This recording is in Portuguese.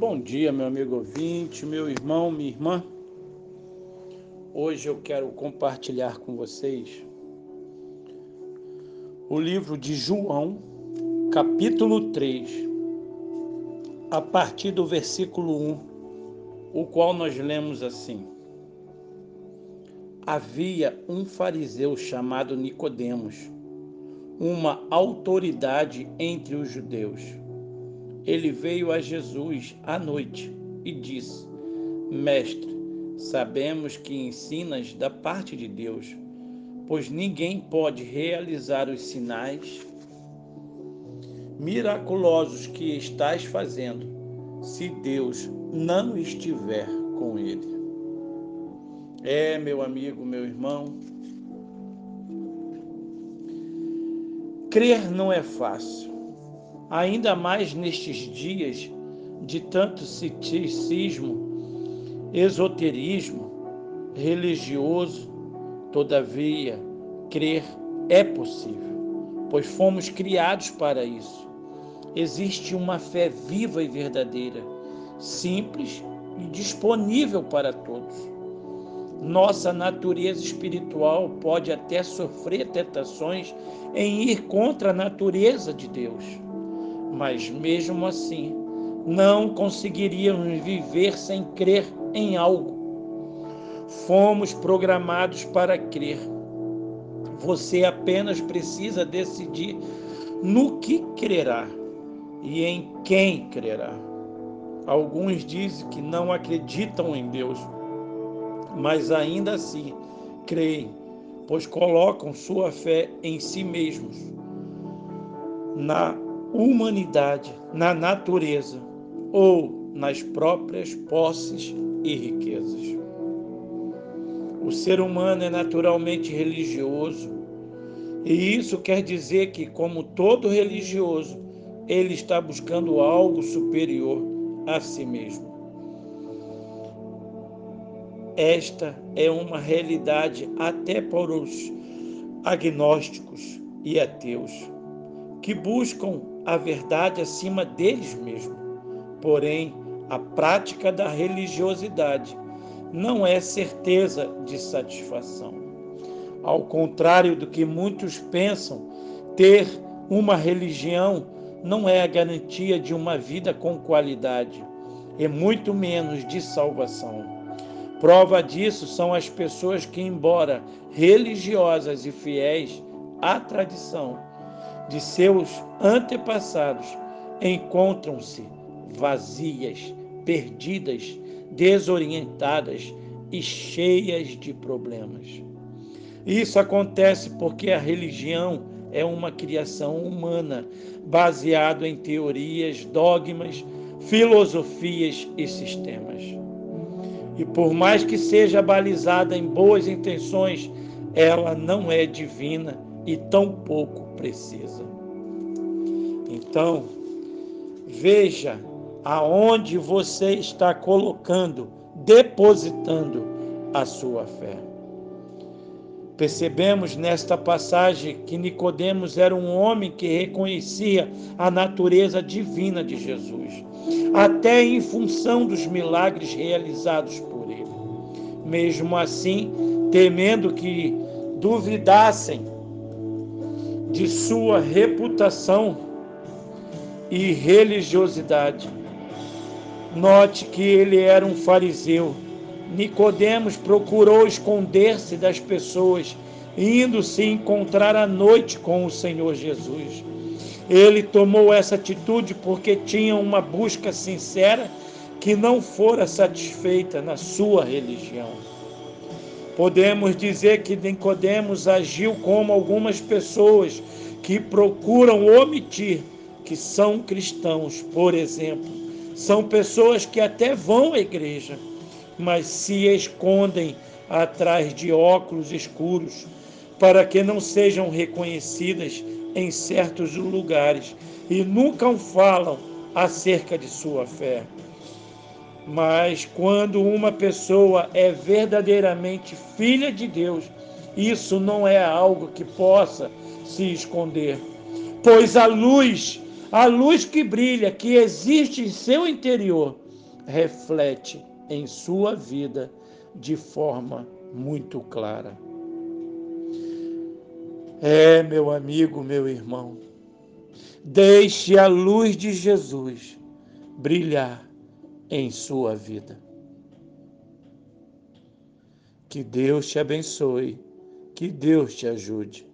Bom dia, meu amigo ouvinte, meu irmão, minha irmã. Hoje eu quero compartilhar com vocês o livro de João, capítulo 3, a partir do versículo 1, o qual nós lemos assim: Havia um fariseu chamado Nicodemos, uma autoridade entre os judeus ele veio a Jesus à noite e disse: Mestre, sabemos que ensinas da parte de Deus, pois ninguém pode realizar os sinais miraculosos que estás fazendo se Deus não estiver com ele. É, meu amigo, meu irmão, crer não é fácil ainda mais nestes dias de tanto ceticismo, esoterismo religioso, todavia, crer é possível, pois fomos criados para isso. Existe uma fé viva e verdadeira, simples e disponível para todos. Nossa natureza espiritual pode até sofrer tentações em ir contra a natureza de Deus mas mesmo assim não conseguiríamos viver sem crer em algo. Fomos programados para crer. Você apenas precisa decidir no que crerá e em quem crerá. Alguns dizem que não acreditam em Deus, mas ainda assim creem, pois colocam sua fé em si mesmos, na humanidade, na natureza ou nas próprias posses e riquezas. O ser humano é naturalmente religioso, e isso quer dizer que, como todo religioso, ele está buscando algo superior a si mesmo. Esta é uma realidade até para os agnósticos e ateus, que buscam a verdade acima deles mesmos. Porém, a prática da religiosidade não é certeza de satisfação. Ao contrário do que muitos pensam, ter uma religião não é a garantia de uma vida com qualidade, e muito menos de salvação. Prova disso são as pessoas que, embora religiosas e fiéis à tradição, de seus antepassados encontram-se vazias, perdidas, desorientadas e cheias de problemas. Isso acontece porque a religião é uma criação humana, baseado em teorias, dogmas, filosofias e sistemas. E por mais que seja balizada em boas intenções, ela não é divina e tão pouco precisa. Então, veja aonde você está colocando, depositando a sua fé. Percebemos nesta passagem que Nicodemos era um homem que reconhecia a natureza divina de Jesus, até em função dos milagres realizados por ele. Mesmo assim, temendo que duvidassem de sua reputação e religiosidade. Note que ele era um fariseu. Nicodemos procurou esconder-se das pessoas, indo se encontrar à noite com o Senhor Jesus. Ele tomou essa atitude porque tinha uma busca sincera que não fora satisfeita na sua religião. Podemos dizer que Nicodemos agiu como algumas pessoas que procuram omitir que são cristãos, por exemplo. São pessoas que até vão à igreja, mas se escondem atrás de óculos escuros para que não sejam reconhecidas em certos lugares e nunca falam acerca de sua fé. Mas quando uma pessoa é verdadeiramente filha de Deus, isso não é algo que possa se esconder. Pois a luz, a luz que brilha, que existe em seu interior, reflete em sua vida de forma muito clara. É, meu amigo, meu irmão, deixe a luz de Jesus brilhar em sua vida. Que Deus te abençoe, que Deus te ajude.